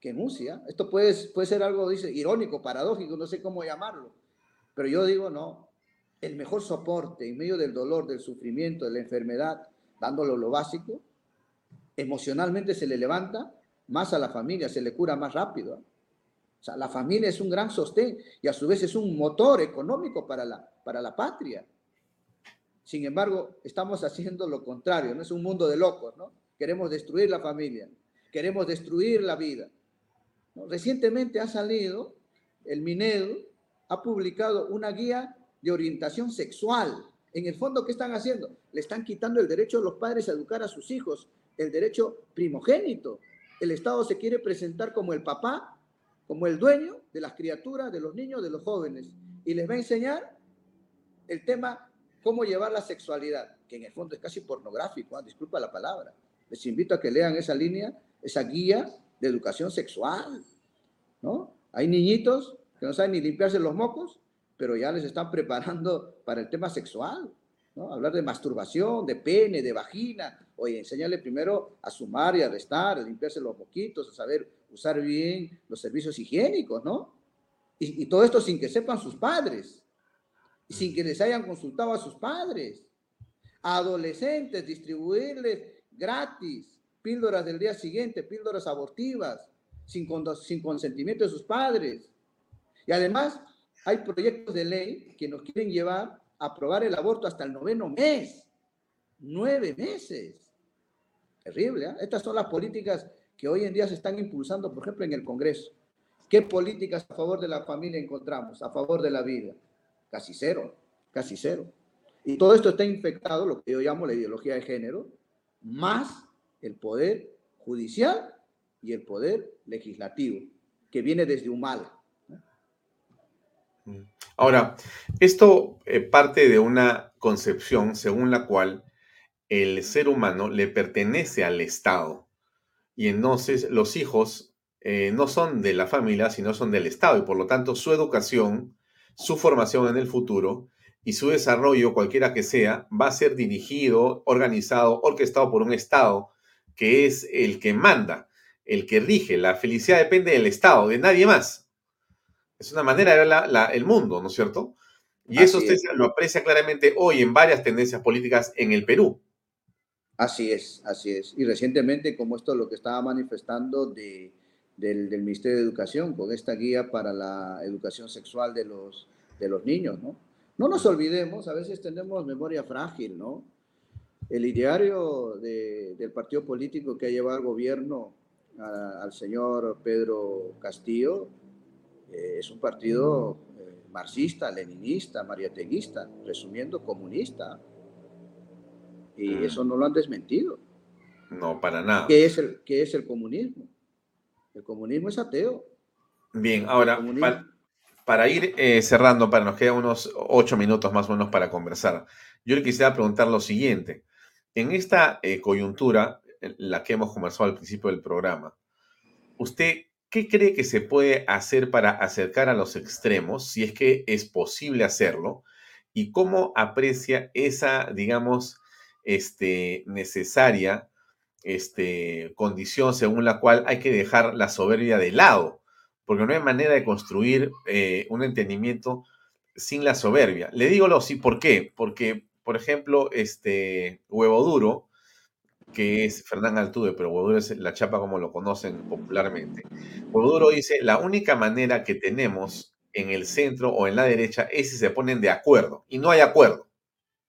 que en UCI. Esto puede, puede ser algo, dice, irónico, paradójico, no sé cómo llamarlo. Pero yo digo, no, el mejor soporte en medio del dolor, del sufrimiento, de la enfermedad, dándolo lo básico, emocionalmente se le levanta más a la familia, se le cura más rápido. O sea, la familia es un gran sostén y a su vez es un motor económico para la, para la patria. Sin embargo, estamos haciendo lo contrario, no es un mundo de locos, ¿no? Queremos destruir la familia, queremos destruir la vida. Recientemente ha salido el Minedo ha publicado una guía de orientación sexual. En el fondo, ¿qué están haciendo? Le están quitando el derecho a los padres a educar a sus hijos, el derecho primogénito. El Estado se quiere presentar como el papá, como el dueño de las criaturas, de los niños, de los jóvenes, y les va a enseñar el tema cómo llevar la sexualidad, que en el fondo es casi pornográfico, ¿ah? disculpa la palabra. Les invito a que lean esa línea, esa guía de educación sexual, ¿no? Hay niñitos que no saben ni limpiarse los mocos, pero ya les están preparando para el tema sexual, ¿no? Hablar de masturbación, de pene, de vagina, Oye, enséñale primero a sumar y a restar, a limpiarse los boquitos, a saber usar bien los servicios higiénicos, ¿no? Y, todo esto sin que sepan sus padres, sin que les hayan consultado a sus padres. A adolescentes, distribuirles gratis píldoras del día siguiente, píldoras abortivas, sin, sin consentimiento de sus padres. Y además, hay proyectos de ley que nos quieren llevar aprobar el aborto hasta el noveno mes. Nueve meses. Terrible. ¿eh? Estas son las políticas que hoy en día se están impulsando, por ejemplo, en el Congreso. ¿Qué políticas a favor de la familia encontramos? A favor de la vida. Casi cero, casi cero. Y todo esto está infectado, lo que yo llamo la ideología de género, más el poder judicial y el poder legislativo, que viene desde Humala. Ahora, esto eh, parte de una concepción según la cual el ser humano le pertenece al Estado y entonces los hijos eh, no son de la familia, sino son del Estado y por lo tanto su educación, su formación en el futuro y su desarrollo, cualquiera que sea, va a ser dirigido, organizado, orquestado por un Estado que es el que manda, el que rige. La felicidad depende del Estado, de nadie más. Es una manera de ver el mundo, ¿no es cierto? Y eso usted lo aprecia claramente hoy en varias tendencias políticas en el Perú. Así es, así es. Y recientemente, como esto lo que estaba manifestando de, del, del, Ministerio de Educación, con esta guía para la educación sexual de los, de los niños, ¿no? No nos olvidemos, a veces tenemos memoria frágil, ¿no? El ideario del partido político que ha llevado al gobierno al señor Pedro Castillo eh, es un partido eh, marxista, leninista, mariateguista, resumiendo, comunista. Y mm. eso no lo han desmentido. No, para nada. ¿Qué es el, qué es el comunismo? El comunismo es ateo. Bien, ahora, para, ir eh, cerrando, para nos quedan unos ocho minutos más o menos para conversar, yo le quisiera preguntar lo siguiente. En esta eh, coyuntura, la que hemos conversado al principio del programa, ¿usted qué cree que se puede hacer para acercar a los extremos, si es que es posible hacerlo? ¿Y cómo aprecia esa, digamos, este, necesaria este, condición según la cual hay que dejar la soberbia de lado? Porque no hay manera de construir eh, un entendimiento sin la soberbia. Le digo lo sí, ¿por qué? Porque por ejemplo, este Huevo Duro, que es Fernán Altuve, pero Huevo Duro es la chapa como lo conocen popularmente. Huevo Duro dice, la única manera que tenemos en el centro o en la derecha es si se ponen de acuerdo. Y no hay acuerdo.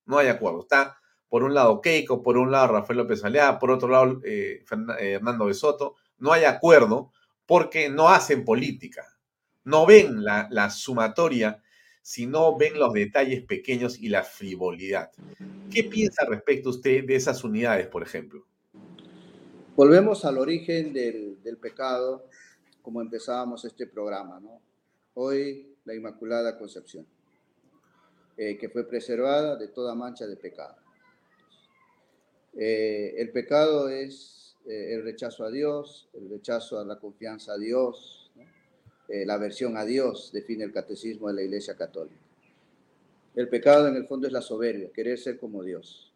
No hay acuerdo. Está por un lado Keiko, por un lado Rafael López Alea, por otro lado eh, eh, Hernando Besoto. No hay acuerdo porque no hacen política. No ven la sumatoria si no ven los detalles pequeños y la frivolidad. ¿Qué piensa respecto usted de esas unidades, por ejemplo? Volvemos al origen del, pecado, como empezábamos este programa, ¿no? Hoy la Inmaculada Concepción, eh, que fue preservada de toda mancha de pecado. Eh, el pecado es eh, el rechazo a Dios, el rechazo a la confianza a Dios, eh, la aversión a Dios, define el catecismo de la Iglesia Católica. El pecado en el fondo es la soberbia, querer ser como Dios.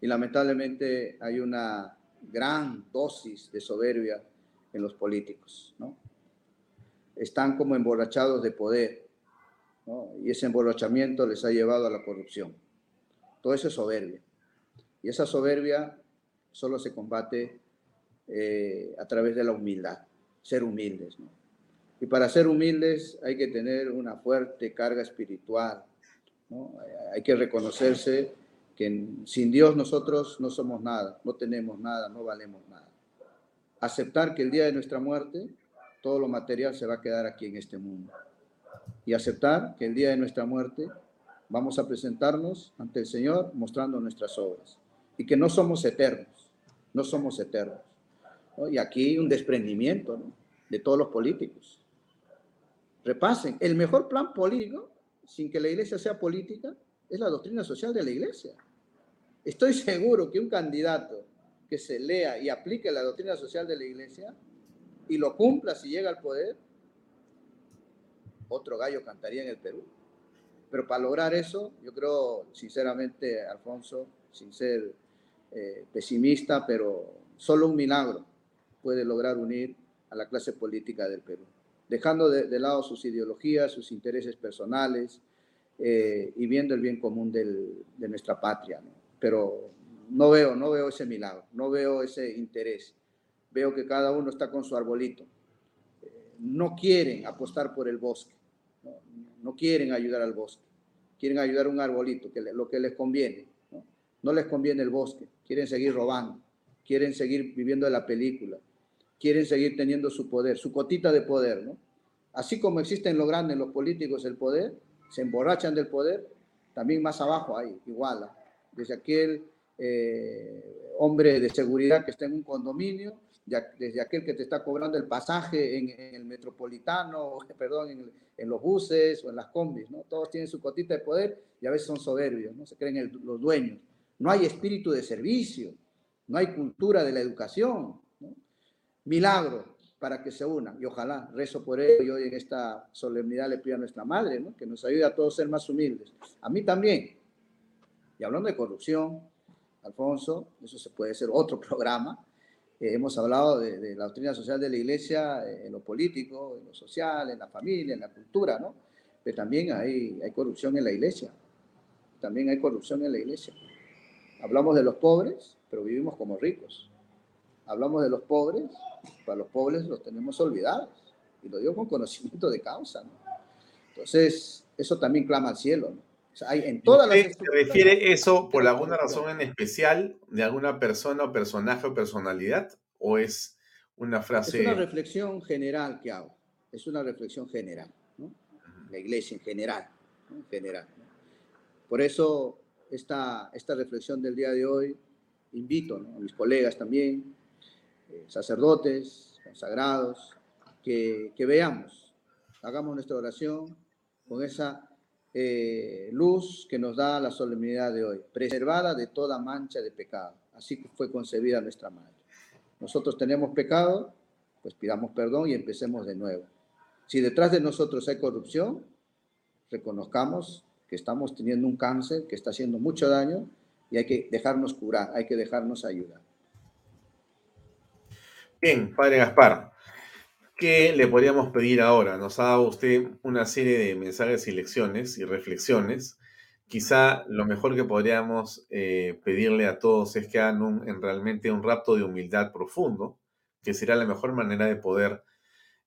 Y lamentablemente hay una gran dosis de soberbia en los políticos. ¿no? Están como emborrachados de poder y ese emborrachamiento les ha llevado a la corrupción. Todo eso es soberbia. Y esa soberbia solo se combate eh, a través de la humildad, ser humildes. Y para ser humildes hay que tener una fuerte carga espiritual. Hay que reconocerse que sin Dios nosotros no somos nada, no tenemos nada, no valemos nada. Aceptar que el día de nuestra muerte todo lo material se va a quedar aquí en este mundo. Y aceptar que el día de nuestra muerte vamos a presentarnos ante el Señor mostrando nuestras obras. Y que no somos eternos, no somos eternos. Y aquí un desprendimiento de todos los políticos repasen, el mejor plan político, sin que la iglesia sea política, es la doctrina social de la iglesia. Estoy *laughs* seguro que un candidato que se lea y aplique la doctrina social de la iglesia y lo cumpla si llega al poder, otro gallo cantaría en el Perú. Pero para lograr eso, yo creo, sinceramente, Alfonso, sin ser eh, pesimista, pero solo un milagro puede lograr unir a la clase política del Perú, dejando de, lado sus ideologías, sus intereses personales eh, y viendo el bien común de nuestra patria. Pero no veo, no veo ese milagro, no veo ese interés. Veo que cada uno está con su arbolito. no quieren apostar por el bosque, no, quieren ayudar al bosque, quieren ayudar un arbolito, que lo que les conviene. ¿no? no les conviene el bosque, quieren seguir robando, quieren seguir viviendo de la película, quieren seguir teniendo su poder, su cotita de poder, ¿no? Así como existen lo grande en los políticos el poder, se emborrachan del poder, también más abajo hay, igual, ¿ah? desde aquel eh, hombre de seguridad que está en un condominio, desde aquel que te está cobrando el pasaje en, el metropolitano, *laughs* perdón, en, los buses o en las combis, ¿no? Todos tienen su cotita de poder y a veces son soberbios, ¿no? Se creen los dueños. No hay espíritu de servicio, no hay cultura de la educación, milagro para que se unan. Y ojalá, rezo por ello y hoy en esta solemnidad le pido a nuestra madre, que nos ayude a todos a ser más humildes. A mí también. Y hablando de corrupción, Alfonso, eso se puede ser otro *laughs* programa. Eh, hemos hablado de, la doctrina social de la iglesia eh, en lo político, en lo social, en la familia, en la cultura, ¿no? Pero también hay, hay corrupción en la iglesia. También hay corrupción en la iglesia. Hablamos de los pobres, pero vivimos como ricos hablamos de los pobres, para los pobres los tenemos olvidados. Y lo digo con conocimiento de causa. Entonces, eso también clama al cielo. hay en todas las ¿Se refiere eso por alguna razón en especial de alguna persona o personaje o personalidad? ¿O es una frase? Es una reflexión general que hago. Es una reflexión general. La iglesia en general. En general Por eso, esta, esta reflexión del día de hoy, invito a mis colegas también, eh, sacerdotes, consagrados, que, veamos, hagamos nuestra oración con esa eh, luz que nos da la solemnidad de hoy, preservada de toda mancha de pecado. Así fue concebida nuestra madre. Nosotros tenemos pecado, pues pidamos perdón y empecemos de nuevo. Si detrás de nosotros hay corrupción, reconozcamos que estamos teniendo un cáncer que está haciendo mucho daño y hay que dejarnos curar, hay que dejarnos ayudar. Bien, padre Gaspar, ¿qué le podríamos pedir ahora? Nos ha dado usted una serie de mensajes y lecciones y reflexiones. Quizá lo mejor que podríamos eh, pedirle a todos es que hagan un, en realmente un rapto de humildad profundo, que será la mejor manera de poder,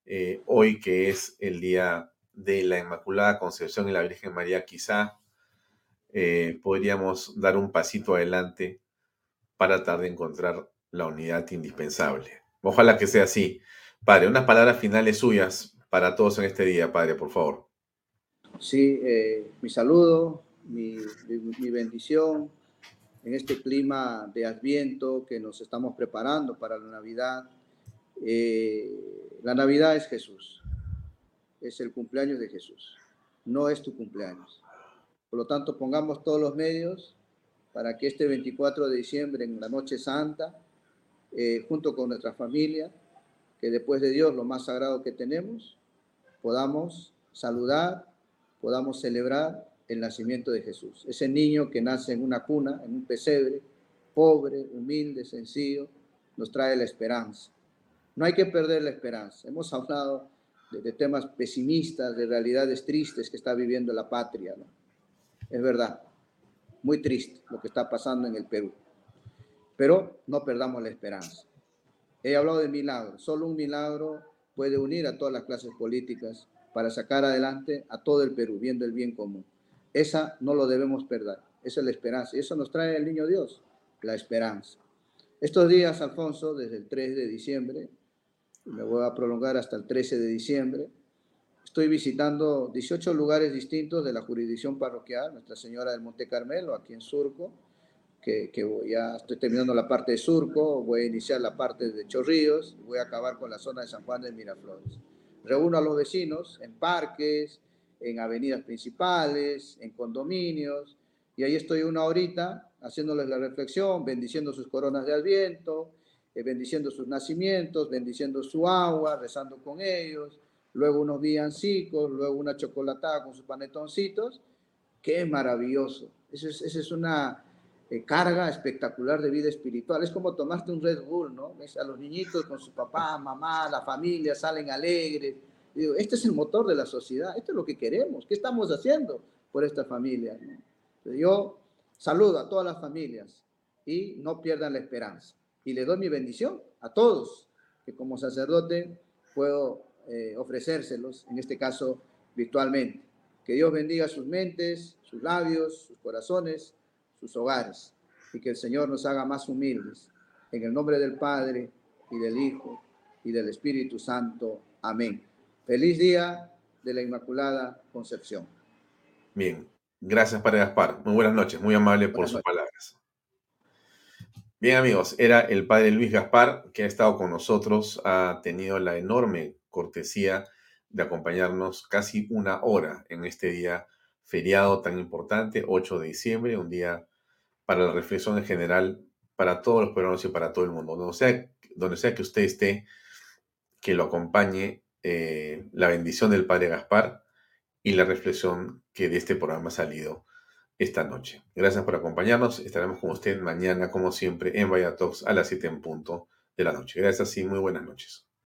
eh, hoy que es el día de la Inmaculada Concepción y la Virgen María, quizá eh, podríamos dar un pasito adelante para tratar de encontrar la unidad indispensable. Ojalá que sea así. Padre, unas palabras finales suyas para todos en este día, Padre, por favor. Sí, eh, mi saludo, mi, bendición en este clima de adviento que nos estamos preparando para la Navidad. Eh, la Navidad es Jesús, es el cumpleaños de Jesús, no es tu cumpleaños. Por lo tanto, pongamos todos los medios para que este 24 de diciembre, en la Noche Santa, eh, junto con nuestra familia, que después de Dios, lo más sagrado que tenemos, podamos saludar, podamos celebrar el nacimiento de Jesús. Ese niño que nace en una cuna, en un pesebre, pobre, humilde, sencillo, nos trae la esperanza. No hay que perder la esperanza. Hemos hablado de, temas pesimistas, de realidades tristes que está viviendo la patria. Es verdad, muy triste lo que está pasando en el Perú pero no perdamos la esperanza. He hablado de milagros, solo un milagro puede unir a todas las clases políticas para sacar adelante a todo el Perú, viendo el bien común. Esa no lo debemos perder, esa es la esperanza. Y eso nos trae el niño Dios, la esperanza. Estos días, Alfonso, desde el 3 de diciembre, me voy a prolongar hasta el 13 de diciembre, estoy visitando 18 lugares distintos de la jurisdicción parroquial, Nuestra Señora del Monte Carmelo, aquí en Surco, que, ya estoy terminando la parte de Surco, voy a iniciar la parte de Chorrillos voy a acabar con la zona de San Juan de Miraflores. Reúno a los vecinos en parques, en avenidas principales, en condominios, y ahí estoy una horita haciéndoles la reflexión, bendiciendo sus coronas de adviento, eh, bendiciendo sus nacimientos, bendiciendo su agua, rezando con ellos, luego unos villancicos, luego una chocolatada con sus panetoncitos, que es maravilloso. Es, esa es una eh, carga espectacular de vida espiritual. Es como tomarte un Red Bull, ¿no? Ves a los niñitos con su papá, mamá, la familia, salen alegres. Digo, este es el motor de la sociedad, esto es lo que queremos. ¿Qué estamos haciendo por esta familia? Yo saludo a todas las familias y no pierdan la esperanza. Y le doy mi bendición a todos, que como sacerdote puedo eh, ofrecérselos, en este caso virtualmente. Que Dios bendiga sus mentes, sus labios, sus corazones, sus hogares, y que el Señor nos haga más humildes. En el nombre del Padre y del Hijo y del Espíritu Santo. Amén. Feliz día de la Inmaculada Concepción. Bien, gracias Padre Gaspar. Muy buenas noches, muy amable por sus palabras. Bien amigos, era el Padre Luis Gaspar que ha estado con nosotros, ha tenido la enorme cortesía de acompañarnos casi una hora en este día feriado tan importante, 8 de diciembre, un día para la reflexión en general para todos los peruanos y para todo el mundo. Donde sea, donde sea que usted esté, que lo acompañe eh, la bendición del Padre Gaspar y la reflexión que de este programa ha salido esta noche. Gracias por acompañarnos. Estaremos con usted mañana, como siempre, en Vaya a las 7 en punto de la noche. Gracias y muy buenas noches.